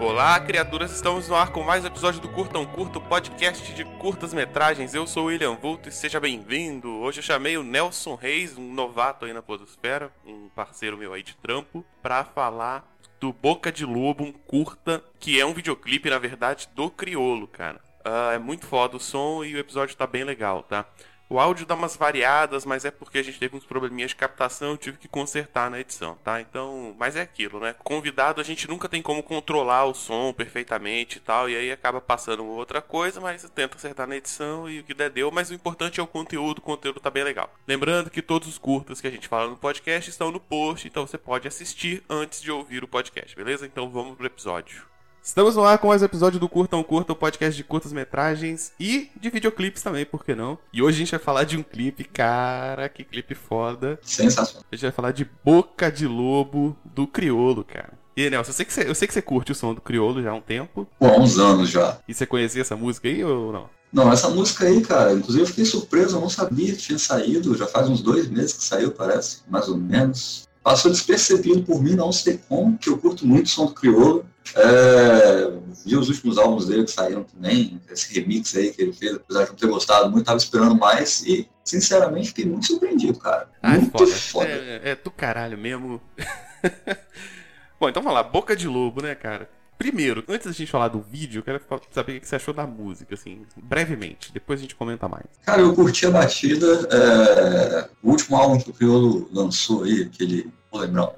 Olá, criaturas! Estamos no ar com mais um episódio do Curtam Curto, podcast de curtas metragens. Eu sou o William Vulto e seja bem-vindo. Hoje eu chamei o Nelson Reis, um novato aí na Podosfera, um parceiro meu aí de trampo, pra falar do Boca de Lobo, um curta, que é um videoclipe, na verdade, do Criolo, cara. Uh, é muito foda o som e o episódio tá bem legal, tá? O áudio dá umas variadas, mas é porque a gente teve uns probleminhas de captação, eu tive que consertar na edição, tá? Então, mas é aquilo, né? Convidado a gente nunca tem como controlar o som perfeitamente e tal, e aí acaba passando outra coisa, mas tenta acertar na edição e o que der deu, mas o importante é o conteúdo, o conteúdo tá bem legal. Lembrando que todos os curtas que a gente fala no podcast estão no post, então você pode assistir antes de ouvir o podcast, beleza? Então vamos pro episódio. Estamos no ar com mais um episódio do Curtam Curta, o podcast de curtas metragens e de videoclipes também, por que não? E hoje a gente vai falar de um clipe, cara, que clipe foda. Sensacional. A gente vai falar de Boca de Lobo do Criolo, cara. E aí, Nelson, eu sei, que você, eu sei que você curte o som do Criolo já há um tempo. Pô, há uns anos já. E você conhecia essa música aí ou não? Não, essa música aí, cara, inclusive eu fiquei surpreso, eu não sabia que tinha saído, já faz uns dois meses que saiu, parece, mais ou menos. Passou despercebido por mim, não sei como, que eu curto muito o som do Criolo. É, vi os últimos álbuns dele que saíram também, esse remix aí que ele fez, apesar de não ter gostado muito, tava esperando mais e, sinceramente, fiquei muito surpreendido, cara. Ah, muito foda. foda. É, é do caralho mesmo. Bom, então vamos lá, Boca de Lobo, né, cara? Primeiro, antes da gente falar do vídeo, eu quero saber o que você achou da música, assim, brevemente. Depois a gente comenta mais. Cara, eu curti a batida. é, O último álbum que o Criolo lançou aí, aquele. Vou lembrar.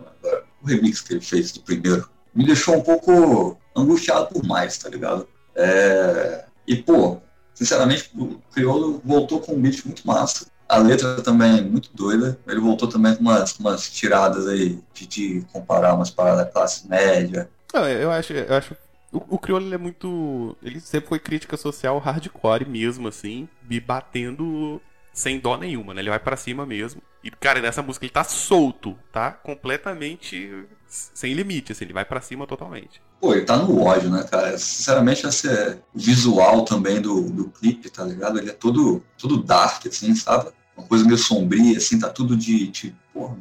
O remix que ele fez do primeiro, me deixou um pouco angustiado por mais, tá ligado? É, E, pô, sinceramente, o Criolo voltou com um beat muito massa. A letra também é muito doida. Ele voltou também com umas, umas tiradas aí de, de comparar umas paradas da classe média. Não, eu acho, eu acho o, o Criolo é muito. Ele sempre foi crítica social hardcore mesmo, assim, e batendo sem dó nenhuma, né? Ele vai pra cima mesmo. E, cara, nessa música ele tá solto, tá? Completamente sem limite, assim, ele vai pra cima totalmente. Pô, ele tá no ódio, né, cara? Sinceramente, esse visual também do, do clipe, tá ligado? Ele é todo, todo dark, assim, sabe? Uma coisa meio sombria, assim, tá tudo de, de porra.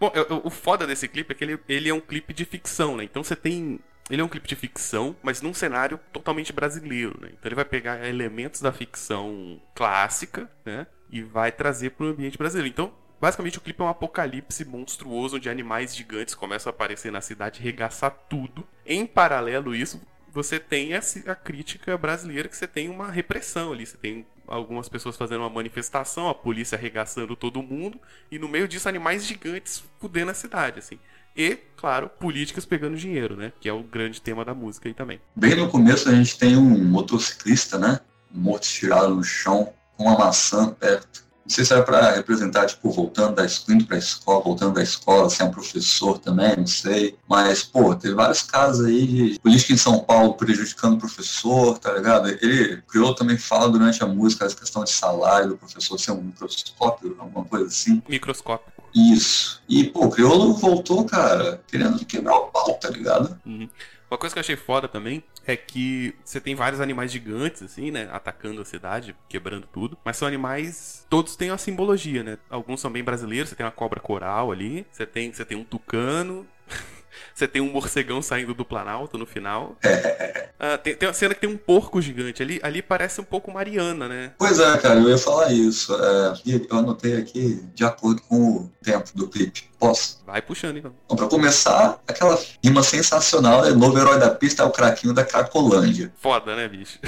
Bom, eu- eu- o foda desse clipe é que ele, ele é um clipe de ficção, né? Então você tem. Ele é um clipe de ficção, mas num cenário totalmente brasileiro, né? Então ele vai pegar elementos da ficção clássica, né? E vai trazer pro ambiente brasileiro. Então, basicamente, o clipe é um apocalipse monstruoso onde animais gigantes começam a aparecer na cidade regaçar tudo. Em paralelo, isso, você tem a crítica brasileira que você tem uma repressão ali. Você tem algumas pessoas fazendo uma manifestação, a polícia arregaçando todo mundo, e no meio disso animais gigantes fudendo a cidade, assim. E, claro, políticas pegando dinheiro, né? Que é o grande tema da música aí também. Bem no começo a gente tem um motociclista, né? Morto estirado no chão, com uma maçã perto. Não sei se era para representar, tipo, voltando da escola, indo pra escola, voltando da escola, se é um professor também, não sei. Mas, pô, teve vários casos aí de política em São Paulo prejudicando o professor, tá ligado? Ele, o Criolo também fala durante a música essa questão de salário do professor ser um microscópio, alguma coisa assim. Microscópio. Isso. E, pô, o Criolo voltou, cara, querendo quebrar o pau, tá ligado? Uma coisa que eu achei foda também é que você tem vários animais gigantes, assim, né? Atacando a cidade, quebrando tudo. Mas são animais. Todos têm uma simbologia, né? Alguns são bem brasileiros. Você tem uma cobra coral ali. Você tem, você tem um tucano. Você tem um morcegão saindo do Planalto no final. Ah, tem, tem uma cena que tem um porco gigante ali. Ali parece um pouco Mariana, né? Pois é, cara, eu ia falar isso. É, eu anotei aqui de acordo com o tempo do clipe. Posso? Vai puxando, então. Bom, pra começar, aquela rima sensacional, né? Novo herói da pista é o craquinho da Cracolândia. Foda, né, bicho?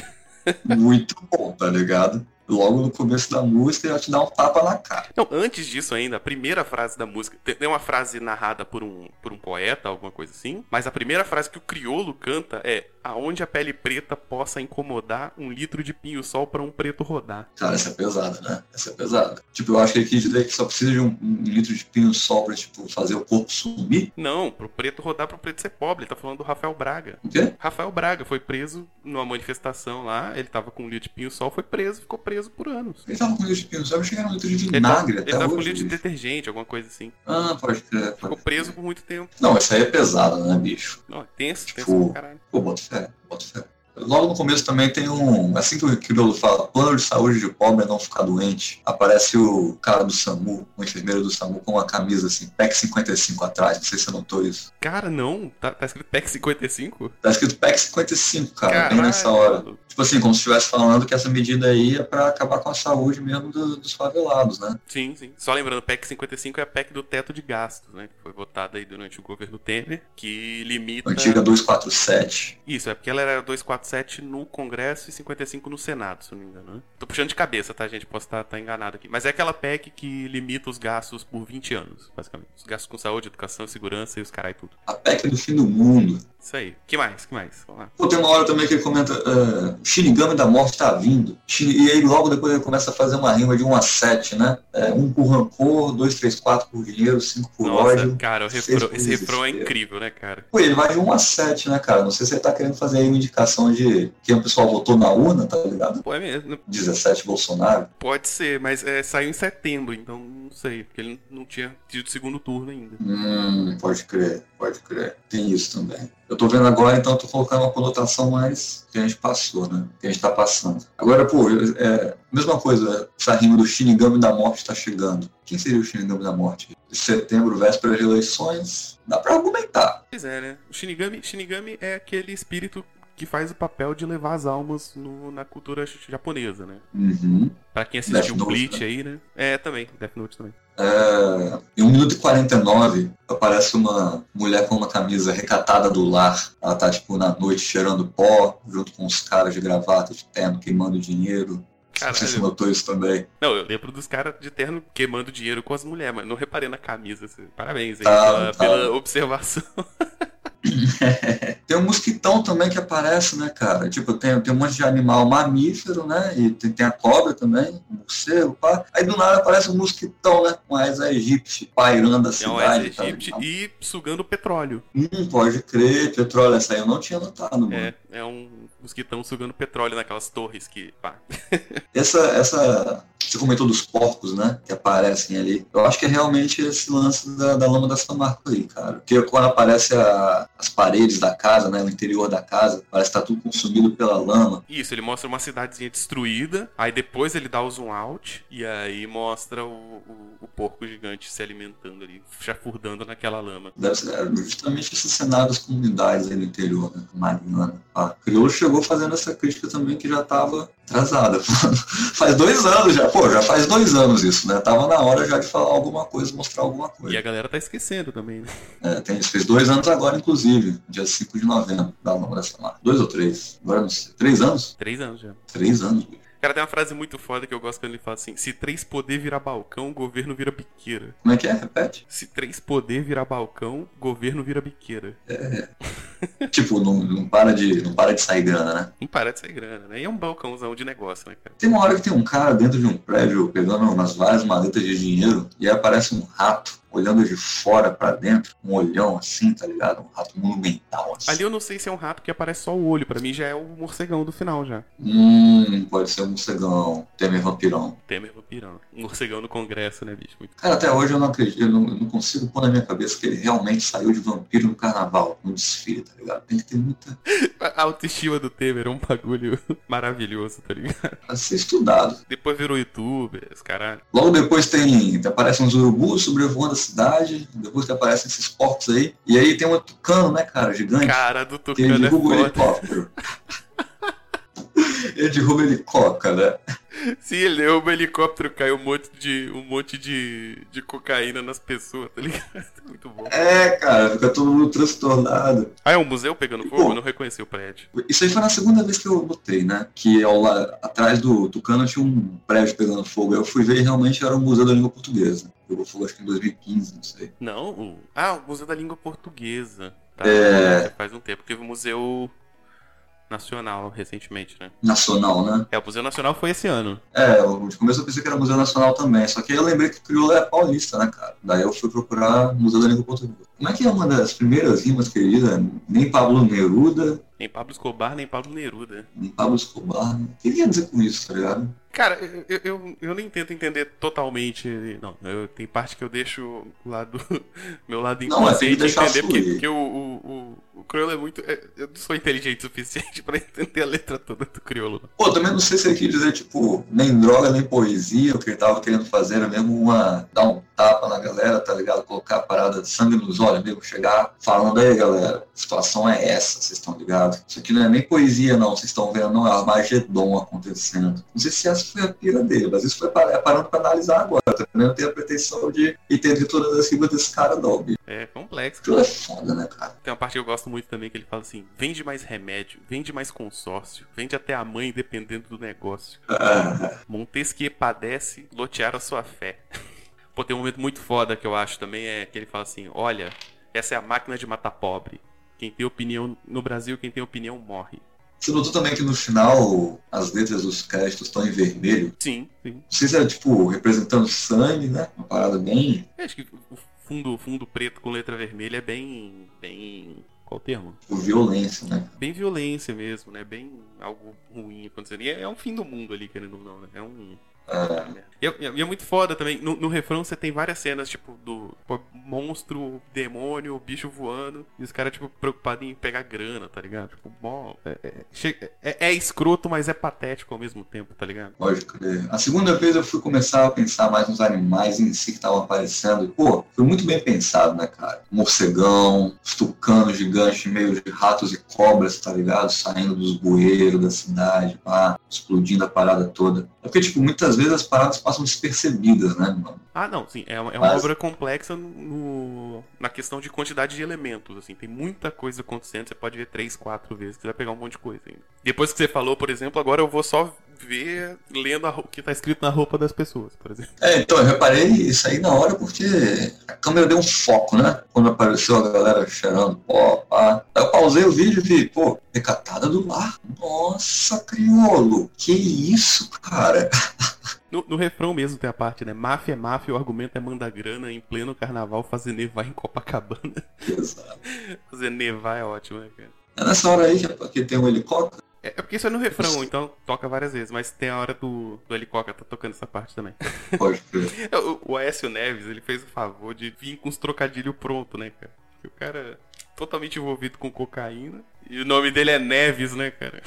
Muito bom, tá ligado? Logo no começo da música, já te dá um tapa na cara. Não, antes disso ainda, a primeira frase da música. Tem uma frase narrada por um, por um poeta, alguma coisa assim. Mas a primeira frase que o criolo canta é: Aonde a pele preta possa incomodar um litro de pinho-sol pra um preto rodar. Cara, essa é pesada, né? Essa é pesada. Tipo, eu acho que ele quis dizer que só precisa de um, um litro de pinho-sol pra, tipo, fazer o corpo sumir. Não, pro preto rodar pro preto ser pobre. Ele tá falando do Rafael Braga. O quê? Rafael Braga foi preso numa manifestação lá. Ele tava com um litro de pinho-sol, foi preso, ficou preso por anos. Ele tava com litro de eu cheguei no litro de Ele tava, vinagre ele até tava com hoje. litro de bicho. detergente, alguma coisa assim. Ah, pode crer. Ficou preso crer. por muito tempo. Não, essa aí é pesada, né, bicho? Não, é tenso, tenso Tipo, pra caralho. Pô, bota fé, bota fé. Logo no começo também tem um. Assim que o Criolo fala, plano de saúde de pobre é não ficar doente. Aparece o cara do SAMU, o enfermeiro do SAMU, com uma camisa assim, PEC 55 atrás. Não sei se você notou isso. Cara, não. Tá, tá escrito PEC 55? Tá escrito PEC 55, cara, Caralho. bem nessa hora. Tipo assim, como se estivesse falando que essa medida aí é pra acabar com a saúde mesmo do, dos favelados, né? Sim, sim. Só lembrando, PEC 55 é a PEC do teto de gastos, né? Que foi votada aí durante o governo Temer, que limita. Antiga 247. Isso, é porque ela era 247 no Congresso e 55 no Senado, se não me engano. Né? Tô puxando de cabeça, tá, gente? Posso estar tá, tá enganado aqui. Mas é aquela PEC que limita os gastos por 20 anos, basicamente. Os gastos com saúde, educação, segurança e os carai tudo. A PEC do fim do mundo. Isso aí. que mais? que mais? Pô, tem uma hora também que ele comenta: uh, Shinigami da morte tá vindo. E aí logo depois ele começa a fazer uma rima de 1 a 7, né? É, um por rancor, 2, 3, 4 por dinheiro, 5 por Nossa, ódio. Cara, refrão, esse refrão é incrível, né, cara? Pô, ele vai de 1 a 7, né, cara? Não sei se ele tá querendo fazer aí uma indicação de quem o pessoal votou na urna, tá ligado? Pô, é mesmo. 17 Bolsonaro. Pode ser, mas é, saiu em setembro, então não sei, porque ele não tinha tido segundo turno ainda. Hum, pode crer, pode crer. Tem isso também. Eu tô vendo agora, então tô colocando uma conotação mais que a gente passou, né? Que a gente tá passando. Agora, pô, é, mesma coisa, essa rima do Shinigami da Morte está chegando. Quem seria o Shinigami da Morte? Setembro, véspera de eleições, dá pra argumentar. Pois é, né? O Shinigami, Shinigami é aquele espírito que faz o papel de levar as almas no, na cultura japonesa, né? Uhum. Pra quem assistiu o Bleach aí, né? É, também, Death Note também. É, em 1 minuto e 49, aparece uma mulher com uma camisa recatada do lar. Ela tá, tipo, na noite cheirando pó, junto com os caras de gravata, de terno, queimando dinheiro. Caralho. Sei se notou isso também. Não, eu lembro dos caras de terno queimando dinheiro com as mulheres, mas não reparei na camisa. Assim. Parabéns aí tá, pela, tá. pela observação. tem um mosquitão também que aparece, né, cara? Tipo, tem, tem um monte de animal mamífero, né? E tem, tem a cobra também, o morcego, pá. Aí do nada aparece um mosquitão, né? Com a Aesa aegypti pairando a cidade. É Aesa tá, e sugando petróleo. Hum, pode crer, petróleo. Essa aí eu não tinha notado, mano. É, é um mosquitão sugando petróleo naquelas torres que, pá. essa, essa você comentou dos porcos, né? Que aparecem ali. Eu acho que é realmente esse lance da, da lama da São Marcos aí, cara. Porque quando aparece a, as paredes da casa, né? O interior da casa, parece que tá tudo consumido pela lama. Isso, ele mostra uma cidadezinha destruída, aí depois ele dá o zoom out, e aí mostra o, o, o porco gigante se alimentando ali, chafurdando naquela lama. Deve ser é, justamente esse cenário das comunidades aí no interior, né? Mariana. A Crioulo chegou fazendo essa crítica também que já tava atrasada. faz dois anos já, pô, já faz dois anos isso, né? Tava na hora já de falar alguma coisa, mostrar alguma coisa. E a galera tá esquecendo também, né? É, tem isso. Fez dois anos agora, inclusive, dia 5 de novembro, da dessa lá. Dois ou três? Agora não sei. Três anos? Três anos já. Três anos, bicho. Cara, tem uma frase muito foda que eu gosto quando ele fala assim: se três poder virar balcão, o governo vira biqueira. Como é que é? Repete? Se três poder virar balcão, o governo vira biqueira. É. tipo, não, não, para de, não para de sair grana, né? Não para de sair grana, né? E é um balcãozão de negócio, né, cara? Tem uma hora que tem um cara dentro de um prédio pegando umas várias maletas de dinheiro e aí aparece um rato olhando de fora para dentro, um olhão assim, tá ligado? Um rato monumental. Assim. Ali eu não sei se é um rato que aparece só o olho, para mim já é o morcegão do final já. Hum, pode ser um morcegão. Temer vampirão. Temer vampirão. Um morcegão no congresso, né, bicho? Muito... Cara, até hoje eu não acredito, eu não, eu não, consigo pôr na minha cabeça que ele realmente saiu de vampiro no carnaval, no desfile, tá ligado? Tem que ter muita. A autoestima do Temer é um bagulho maravilhoso, tá ligado? A ser estudado. Depois virou youtuber, esse caralho. Logo depois tem. Aparecem uns urubus sobrevoando a cidade, depois que aparecem esses porcos aí. E aí tem um tucano, né, cara, gigante. Cara do tucano que é helicóptero. ele derruba o helicóptero, né? Sim, ele derruba o helicóptero, cai um monte de, um monte de, de cocaína nas pessoas, tá ligado? Muito bom. É, cara, fica todo mundo transtornado. Ah, é um museu pegando fogo? eu não reconheci o prédio. Isso aí foi na segunda vez que eu notei, né? Que ao lá, atrás do Tucano tinha um prédio pegando fogo. Eu fui ver e realmente era o Museu da Língua Portuguesa. Pegou fogo acho que em 2015, não sei. Não? Ah, o Museu da Língua Portuguesa. Tá, é... Faz um tempo. Teve o Museu Nacional recentemente, né? Nacional, né? É, o Museu Nacional foi esse ano. É, de começo eu pensei que era Museu Nacional também, só que eu lembrei que o crioulo é paulista, né, cara? Daí eu fui procurar Museu da Língua Portuguesa. Como é que é uma das primeiras rimas querida? Nem Pablo Neruda. Nem Pablo Escobar, nem Pablo Neruda. Nem Pablo Escobar. Né? O que ele quer dizer com isso, tá ligado? Cara, eu, eu, eu nem tento entender totalmente. Não, eu, tem parte que eu deixo o lado, meu lado inconsciente não, entender, porque, porque o, o, o, o crioulo é muito. É, eu não sou inteligente o suficiente pra entender a letra toda do crioulo. Pô, também não sei se ele quis dizer, tipo, nem droga, nem poesia. O que ele tava querendo fazer era mesmo uma. dar um tapa na galera, tá ligado? Colocar a parada de sangue nos olhos mesmo, chegar falando aí, galera, a situação é essa, vocês estão ligados? Isso aqui não é nem poesia, não, vocês estão vendo, não, é Armagedon acontecendo. Não sei se essa foi a pira dele, mas isso foi parando pra analisar agora. Também não tenho a pretensão de entender todas as rimas desse cara, não, bicho. É complexo. Aquilo é foda, né, cara? Tem uma parte que eu gosto muito também que ele fala assim: vende mais remédio, vende mais consórcio, vende até a mãe dependendo do negócio. Ah, Montesquieu padece, lotear a sua fé. Pô, tem um momento muito foda que eu acho também, é que ele fala assim: olha, essa é a máquina de matar pobre. Quem tem opinião. No Brasil, quem tem opinião morre. Você notou também que no final as letras dos créditos estão em vermelho? Sim, sim. Não sei se é, tipo, representando sangue, né? Uma parada bem. Eu acho que o fundo, fundo preto com letra vermelha é bem. bem. Qual o termo? Violência, né? Bem violência mesmo, né? Bem algo ruim acontecendo. E é, é um fim do mundo ali, querendo ou não, né? É um. E é, e é muito foda também. No, no refrão você tem várias cenas, tipo, do monstro, demônio, bicho voando. E os caras, tipo, preocupados em pegar grana, tá ligado? Tipo. É, é, é- é escroto, mas é patético ao mesmo tempo, tá ligado? Pode crer. A segunda vez eu fui começar a pensar mais nos animais em si que estavam aparecendo. E, pô, foi muito bem pensado, né, cara? Morcegão, os gigantes meio de ratos e cobras, tá ligado? Saindo dos bueiros da cidade, pá, explodindo a parada toda. É porque, tipo, muitas vezes as paradas passam despercebidas, né, mano? Ah, não, sim. É, uma- é uma Mas- obra complexa no, na questão de quantidade de elementos, assim. Tem muita coisa acontecendo. Você pode ver três, quatro vezes. Você vai pegar um monte de coisa ainda. Depois que você falou, por exemplo, agora eu vou só ver lendo o que tá escrito na roupa das pessoas, por exemplo. É, então, eu reparei isso aí na hora porque a câmera deu um foco, né? Quando apareceu a galera cheirando pó, pá. Aí eu pausei o vídeo e vi, pô, decatada do lar. Nossa, criolo, que isso, cara? No, no refrão mesmo tem a parte, né? Máfia é máfia, o argumento é mandar grana em pleno carnaval fazer nevar em Copacabana. Exato. fazer nevar é ótimo, né, cara? É nessa hora aí que tem um helicóptero. É, é porque isso é no refrão, então toca várias vezes, mas tem a hora do, do helicóptero, tá tocando essa parte também. Pode crer. É, O, o Aécio Neves, ele fez o favor de vir com os trocadilhos pronto, né, cara? Porque o cara é totalmente envolvido com cocaína. E o nome dele é Neves, né, cara?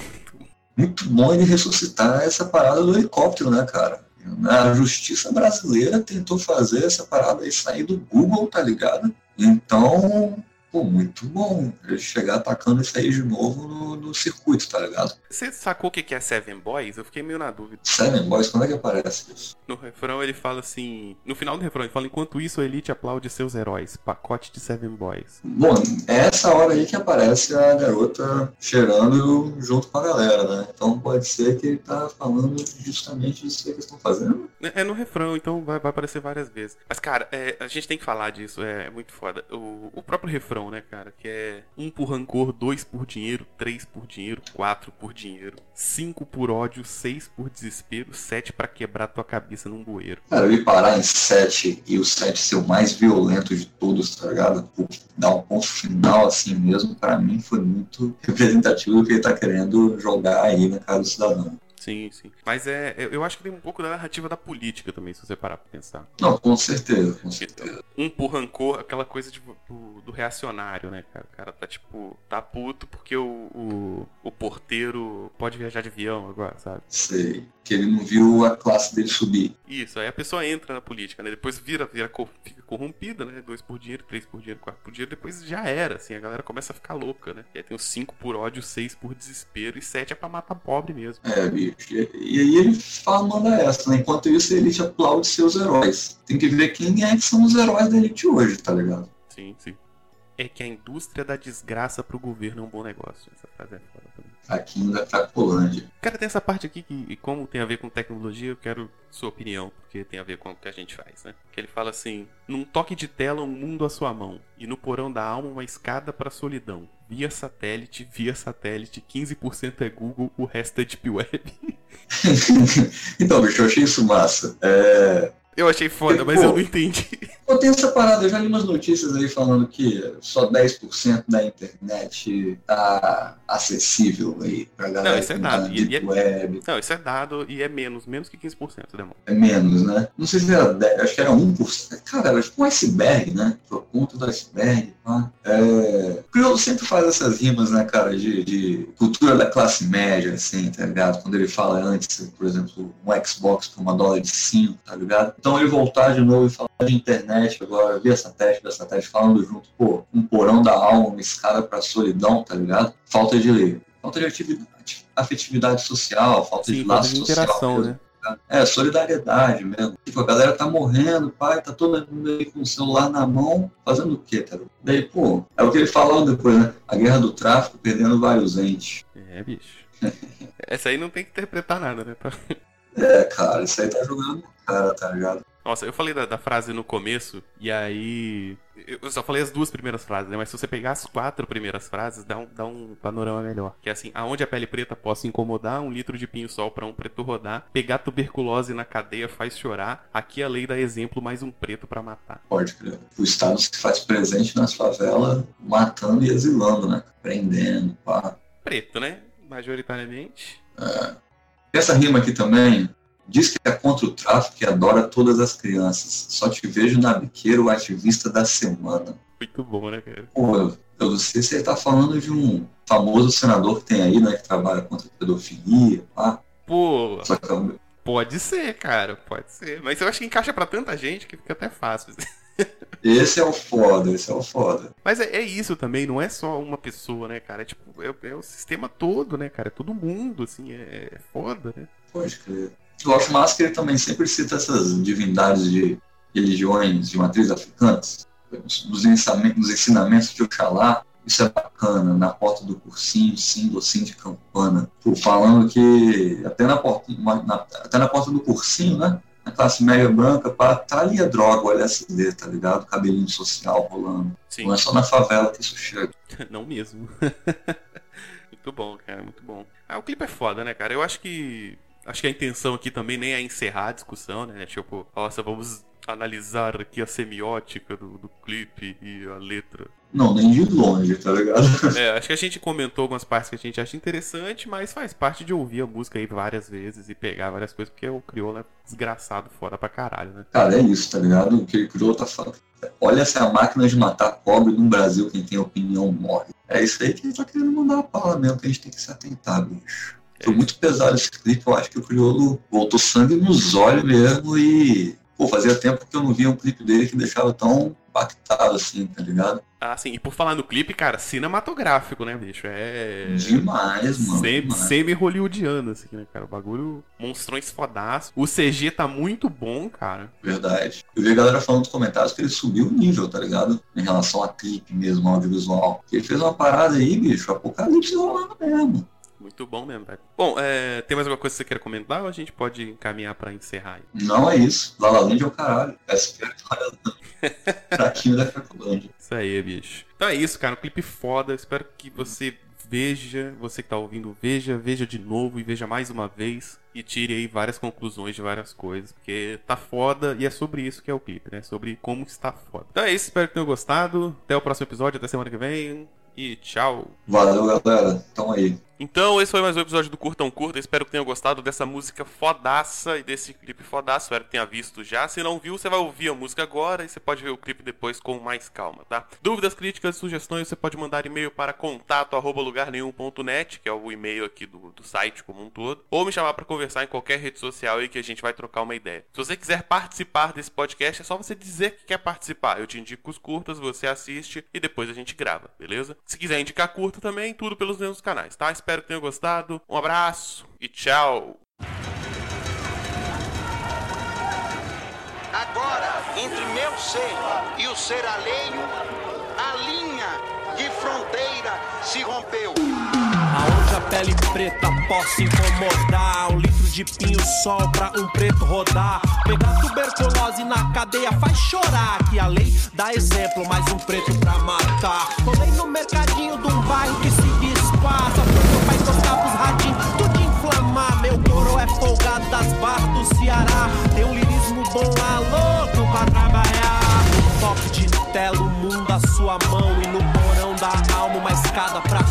Muito bom ele ressuscitar essa parada do helicóptero, né, cara? A justiça brasileira tentou fazer essa parada aí sair do Google, tá ligado? Então, pô, muito bom ele chegar atacando isso aí de novo no, no circuito, tá ligado? Você sacou o que é Seven Boys? Eu fiquei meio na dúvida. Seven Boys, quando é que aparece isso? No refrão ele fala assim. No final do refrão ele fala: Enquanto isso, a Elite aplaude seus heróis. Pacote de Seven Boys. Bom, é essa hora aí que aparece a garota cheirando junto com a galera, né? Então pode ser que ele tá falando justamente disso que eles estão fazendo. É é no refrão, então vai, vai aparecer várias vezes. Mas, cara, é, a gente tem que falar disso, é, muito foda. O, o próprio refrão, né, cara? Que é um por rancor, dois por dinheiro, três por dinheiro, quatro por dinheiro, cinco por ódio, seis por desespero, sete pra quebrar tua cabeça num bueiro. Cara, ele parar em 7 e o 7 ser o mais violento de todos, tá ligado? Pô, Dar um ponto final assim mesmo, pra mim foi muito representativo do que ele tá querendo jogar aí na cara do cidadão. Sim, sim. Mas é, eu eu acho que tem um pouco da narrativa da política também, se você parar pra pensar. Não, com certeza, com certeza. Um por rancor, aquela coisa de- do, do reacionário, né, cara? O cara tá tipo, tá puto porque o, o, o porteiro pode viajar de avião agora, sabe? Sei. Que ele não viu a classe dele subir. Isso, aí a pessoa entra na política, né? Depois vira, vira fica corrompida, né? Dois por dinheiro, três por dinheiro, quatro por dinheiro, depois já era, assim, a galera começa a ficar louca, né? E aí tem os cinco por ódio, seis por desespero e sete é pra matar pobre mesmo. É. E, e aí ele fala, manda essa, né? Enquanto isso, a elite aplaude seus heróis. Tem que ver quem é que são os heróis da elite hoje, tá ligado? Sim, sim. É que a indústria da desgraça pro governo é um bom negócio. Essa frase é foda também. Aqui na Cracolândia. Cara, tem essa parte aqui que, e como tem a ver com tecnologia, eu quero sua opinião, porque tem a ver com o que a gente faz, né? Que ele fala assim: num toque de tela, um mundo à sua mão, e no porão da alma, uma escada pra solidão. Via satélite, via satélite, 15% é Google, o resto é Deep Web. então, bicho, eu achei isso massa. É, Eu achei foda, mas eu não entendi. Pô, tem essa parada, eu já li umas notícias aí falando que só 10% da internet tá acessível aí pra galera Não, isso é tá dado. E- e é- web. Não, isso é dado e é menos, menos que 15%, demônio. É menos, né? Não sei se era 10, acho que era 1%. Cara, era tipo um iceberg, né? O ponto do iceberg. Pá. É... O Criolo sempre faz essas rimas, né, cara, de, de cultura da classe média, assim, tá ligado? Quando ele fala antes, por exemplo, um Xbox por uma dólar de 5, tá ligado? Então ele voltar de novo e falar de internet agora, via satélite, via satélite, falando junto, pô, um porão da alma, uma escada pra solidão, tá ligado? Falta de, falta de atividade, afetividade social, falta de Sim, laço de social. interação, mesmo. né? É, solidariedade mesmo. Tipo, a galera tá morrendo, pai, tá todo mundo aí com o celular na mão, fazendo o quê, tá? Daí, pô, é o que ele falou depois, né? A guerra do tráfico perdendo vários entes. É, bicho. Essa aí não tem que interpretar nada, né? É, cara, isso aí tá jogando na cara, tá ligado? Nossa, eu falei da, da frase no começo, e aí. Eu só falei as duas primeiras frases, né? Mas se você pegar as quatro primeiras frases, dá um, dá um panorama melhor. Que é assim: aonde a pele preta possa incomodar, um litro de pinho-sol pra um preto rodar, pegar tuberculose na cadeia faz chorar, aqui a lei dá exemplo, mais um preto pra matar. Pode crer. O Estado se faz presente nas favelas, matando e exilando, né? Prendendo, pá. Preto, né? Majoritariamente. Essa rima aqui também diz que é contra o tráfico e adora todas as crianças. Só te vejo na biqueira o ativista da semana. Muito bom, né, cara? Pô, eu não sei se ele tá falando de um famoso senador que tem aí, né? Que trabalha contra a pedofilia, pá. Pô, que é pode ser, cara, pode ser. Mas eu acho que encaixa pra tanta gente que fica até fácil. esse é o foda, esse é o foda. Mas é, é isso também, não é só uma pessoa, né, cara? É tipo, é, é o sistema todo, né, cara? É todo mundo, assim, é, é foda, né? Pode crer. Eu acho massa que ele também sempre cita essas divindades de religiões de matriz africanas. Nos ensinamentos, nos ensinamentos de Oxalá, isso é bacana. Na porta do cursinho, símbolo assim de campana. Pô, falando que até na, porta, na- até na porta do cursinho, né? Na classe média branca, pá, tá ali a droga, o LSD, tá ligado? Cabelinho social rolando. Sim, Não é só na favela que isso chega. não mesmo. muito bom, cara, muito bom. Ah, o clipe é foda, né, cara? Eu acho que. Acho que a intenção aqui também nem é encerrar a discussão, né? Tipo, nossa, vamos analisar aqui a semiótica do, do clipe e a letra. Não, nem de longe, tá ligado? É, acho que a gente comentou algumas partes que a gente acha interessante, mas faz parte de ouvir a música aí várias vezes e pegar várias coisas, porque o crioulo é desgraçado foda pra caralho, né? Cara, é isso, tá ligado? O que criou tá falando. Olha essa máquina de matar pobre no Brasil, quem tem opinião morre. É isso aí que ele tá querendo mandar mesmo, que a gente tem que se atentar, bicho. Foi muito pesado esse clipe, eu acho que o Criolo voltou sangue nos olhos mesmo e. Pô, fazia tempo que eu não via um clipe dele que deixava tão impactado assim, tá ligado? Ah, sim, e por falar no clipe, cara, cinematográfico, né, bicho? É. Demais, mano. Semi-hollywoodiano, assim, né, cara? O bagulho monstrões fodaço. O CG tá muito bom, cara. Verdade. Eu vi a galera falando nos comentários que ele subiu o nível, tá ligado? Em relação a clipe mesmo, audiovisual. Ele fez uma parada aí, bicho, apocalipse rolando mesmo. Muito bom mesmo, velho. Bom, é, tem mais alguma coisa que você queira comentar ou a gente pode encaminhar pra encerrar aí? Não é isso. La La Land é o caralho. É. Fraquinho da Cracolândia. Isso aí, bicho. Então é isso, cara. Um clipe foda. Espero que você veja, você que tá ouvindo, veja, veja de novo e veja mais uma vez. E tire aí várias conclusões de várias coisas. Porque tá foda e é sobre isso que é o clipe, né? Sobre como está foda. Então é isso, espero que tenham gostado. Até o próximo episódio, até semana que vem. E tchau. Valeu, galera. Tamo aí. Então, esse foi mais um episódio do Curtão Curta. Espero que tenham gostado dessa música fodaça e desse clipe fodaço. Espero que tenha visto já. Se não viu, você vai ouvir a música agora e você pode ver o clipe depois com mais calma, tá? Dúvidas, críticas, sugestões, você pode mandar e-mail para contato arroba lugarnenhum.net, que é o e-mail aqui do, do site como um todo, ou me chamar para conversar em qualquer rede social aí que a gente vai trocar uma ideia. Se você quiser participar desse podcast, é só você dizer que quer participar. Eu te indico os curtas, você assiste e depois a gente grava, beleza? Se quiser indicar curta também, tudo pelos mesmos canais, tá? Espero que tenham gostado. Um abraço e tchau! Agora, entre meu ser e o ser alheio, a linha de fronteira se rompeu. Aonde a pele preta possa incomodar Um litro de pinho-sol pra um preto rodar Pegar tuberculose na cadeia faz chorar Que a lei dá exemplo, mais um preto pra matar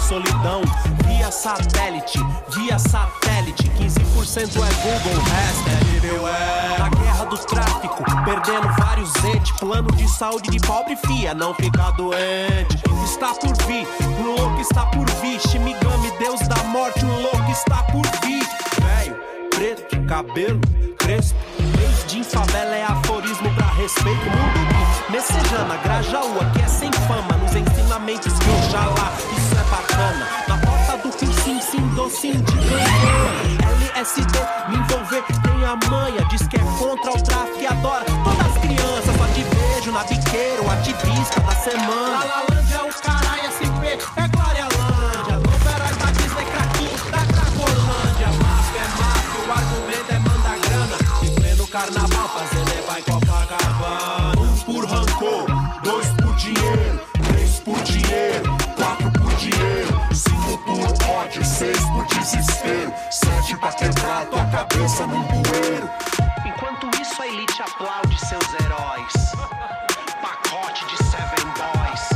solidão. Via satélite, via satélite. 15% é Google, o resto é nível é. Na guerra do tráfico, perdendo vários entes. Plano de saúde de pobre fia, não ficar doente. Está por vir, um louco está por vir. Shimigami, Deus da morte, um louco está por vir. Velho, preto, cabelo, crespo. Desde em favela é aforismo pra respeito. Mundo Messejana, Grajaú, aqui é sem fama. Na porta do cursinho, sim, docinho de ganhana. LSD, me envolver, tem a manha. Diz que é contra o tráfico e adora todas as crianças. Só te vejo na biqueira, o ativista da semana. Aplaude seus heróis. Pacote de Seven Boys.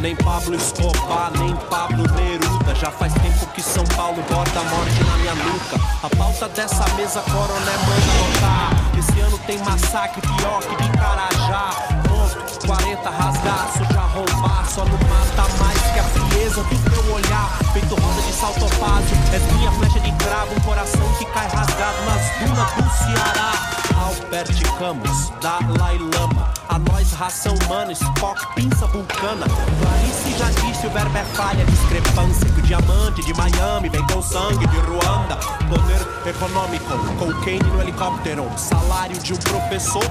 Nem Pablo Escobar, nem Pablo Neruda. Já faz tempo que São Paulo borda a morte na minha nuca. A pauta dessa mesa, coroné, manda notar. Esse ano tem massacre pior que de Carajá. Ponto, 40 rasgaço, já roubar. Só não mata mais que a frieza do teu olhar. Feito de saltopásio. És minha flecha de cravo, um coração que cai rasgado nas dunas do Ceará. Albert Camus, Dalai Lama. A nós, raça humana, Spock, pinça vulcana. Clarice já disse, o verbo é falha, discrepância. Que o diamante de Miami com sangue de Ruanda. Poder econômico, cocaine no helicóptero. Salário de um professor,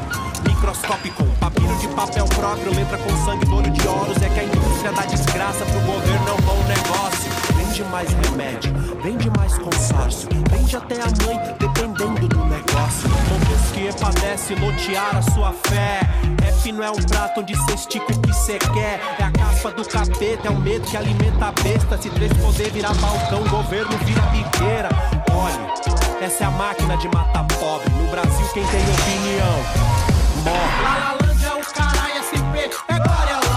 microscópico. Papiro de papel próprio, letra com sangue do olho de ouros. É que a indústria dá desgraça pro governo, é um bom negócio. Vende mais remédio, vende mais consórcio. Vende até a mãe, dependendo do negócio. Montesquieu padece lotear a sua fé. Rap não é um prato onde cê estica o que cê quer. É a caspa do capeta, é o medo que alimenta a besta. Se três poder virar balcão, governo vira biqueira. Olha, essa é a máquina de matar pobre. No Brasil, quem tem opinião morre. Lalalândia, o caralho, SP, é Glória